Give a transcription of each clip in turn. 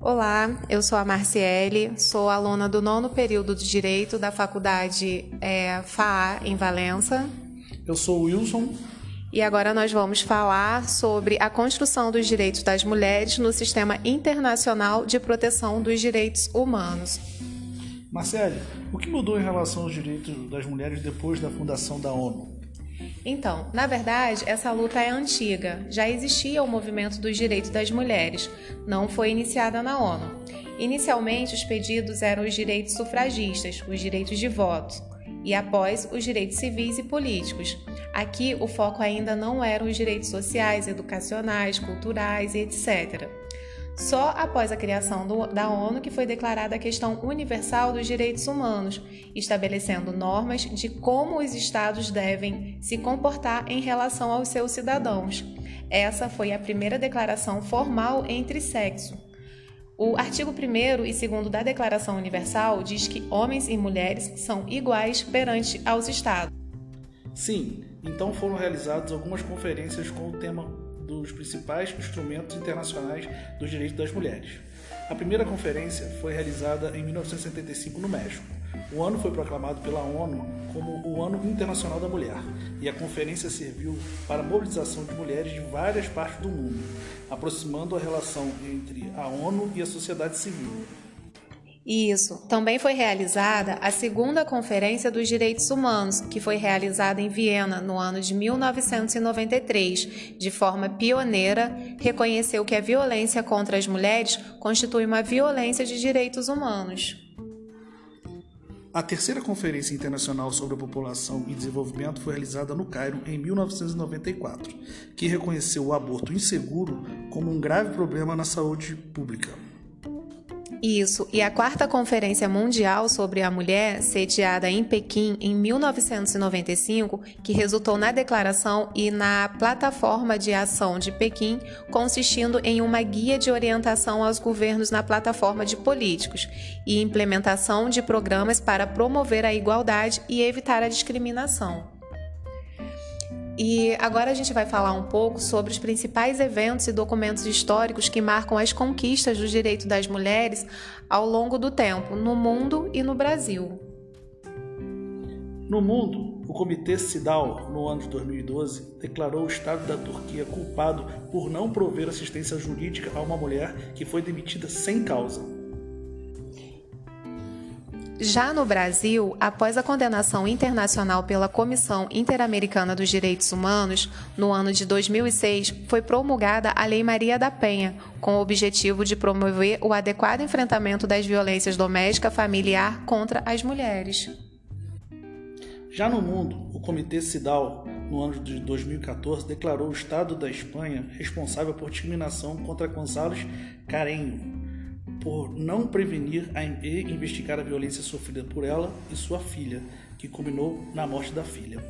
Olá, eu sou a Marciele, sou aluna do nono período de Direito da Faculdade é, FAA em Valença. Eu sou o Wilson. E agora nós vamos falar sobre a construção dos direitos das mulheres no sistema internacional de proteção dos direitos humanos. Marcele, o que mudou em relação aos direitos das mulheres depois da fundação da ONU? Então, na verdade, essa luta é antiga. Já existia o movimento dos direitos das mulheres, não foi iniciada na ONU. Inicialmente, os pedidos eram os direitos sufragistas, os direitos de voto, e após, os direitos civis e políticos. Aqui, o foco ainda não eram os direitos sociais, educacionais, culturais e etc. Só após a criação do, da ONU que foi declarada a questão universal dos direitos humanos, estabelecendo normas de como os estados devem se comportar em relação aos seus cidadãos. Essa foi a primeira declaração formal entre sexo. O artigo 1 e 2 da Declaração Universal diz que homens e mulheres são iguais perante aos estados. Sim, então foram realizadas algumas conferências com o tema dos principais instrumentos internacionais dos direitos das mulheres. A primeira conferência foi realizada em 1975 no México. O ano foi proclamado pela ONU como o Ano Internacional da Mulher, e a conferência serviu para a mobilização de mulheres de várias partes do mundo, aproximando a relação entre a ONU e a sociedade civil. Isso. Também foi realizada a segunda Conferência dos Direitos Humanos, que foi realizada em Viena no ano de 1993. De forma pioneira, reconheceu que a violência contra as mulheres constitui uma violência de direitos humanos. A terceira Conferência Internacional sobre a População e Desenvolvimento foi realizada no Cairo em 1994, que reconheceu o aborto inseguro como um grave problema na saúde pública. Isso, e a quarta Conferência Mundial sobre a Mulher, sediada em Pequim em 1995, que resultou na declaração e na plataforma de ação de Pequim, consistindo em uma guia de orientação aos governos na plataforma de políticos e implementação de programas para promover a igualdade e evitar a discriminação. E agora a gente vai falar um pouco sobre os principais eventos e documentos históricos que marcam as conquistas do direito das mulheres ao longo do tempo, no mundo e no Brasil. No mundo, o Comitê CIDAW, no ano de 2012, declarou o Estado da Turquia culpado por não prover assistência jurídica a uma mulher que foi demitida sem causa. Já no Brasil, após a condenação internacional pela Comissão Interamericana dos Direitos Humanos, no ano de 2006, foi promulgada a Lei Maria da Penha, com o objetivo de promover o adequado enfrentamento das violências doméstica familiar contra as mulheres. Já no mundo, o Comitê CIDAL, no ano de 2014, declarou o Estado da Espanha responsável por discriminação contra González Carenho, por não prevenir e investigar a violência sofrida por ela e sua filha, que culminou na morte da filha.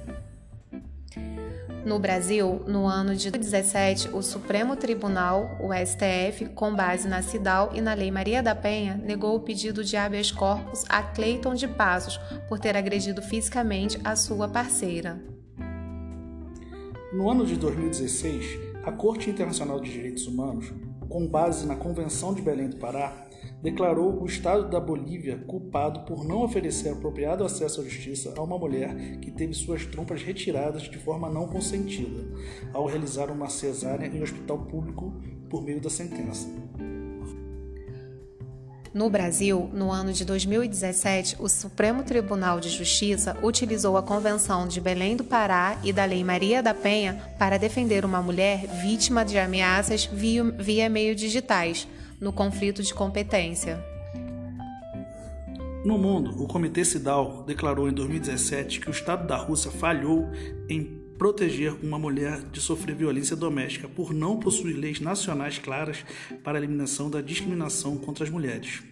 No Brasil, no ano de 2017, o Supremo Tribunal, o STF, com base na CIDAL e na Lei Maria da Penha, negou o pedido de habeas corpus a Cleiton de Passos por ter agredido fisicamente a sua parceira. No ano de 2016, a Corte Internacional de Direitos Humanos, com base na Convenção de Belém do Pará, declarou o Estado da Bolívia culpado por não oferecer apropriado acesso à justiça a uma mulher que teve suas trompas retiradas de forma não consentida, ao realizar uma cesárea em um hospital público por meio da sentença. No Brasil, no ano de 2017, o Supremo Tribunal de Justiça utilizou a Convenção de Belém do Pará e da Lei Maria da Penha para defender uma mulher vítima de ameaças via, via digitais, no conflito de competência. No mundo, o Comitê CIDAL declarou em 2017 que o Estado da Rússia falhou em proteger uma mulher de sofrer violência doméstica por não possuir leis nacionais claras para a eliminação da discriminação contra as mulheres.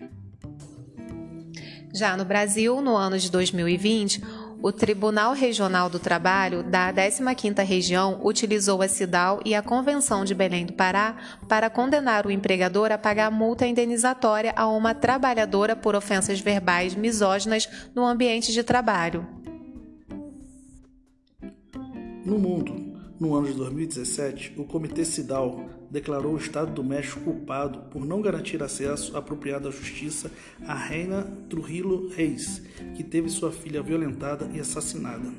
Já no Brasil, no ano de 2020, o Tribunal Regional do Trabalho da 15ª Região utilizou a CIDAL e a Convenção de Belém do Pará para condenar o empregador a pagar multa indenizatória a uma trabalhadora por ofensas verbais misóginas no ambiente de trabalho. No mundo, no ano de 2017, o Comitê CIDAL declarou o Estado do México culpado por não garantir acesso apropriado à justiça à reina Trujillo Reis, que teve sua filha violentada e assassinada.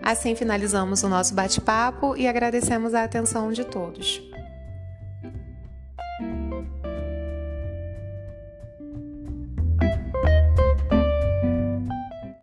Assim finalizamos o nosso bate-papo e agradecemos a atenção de todos.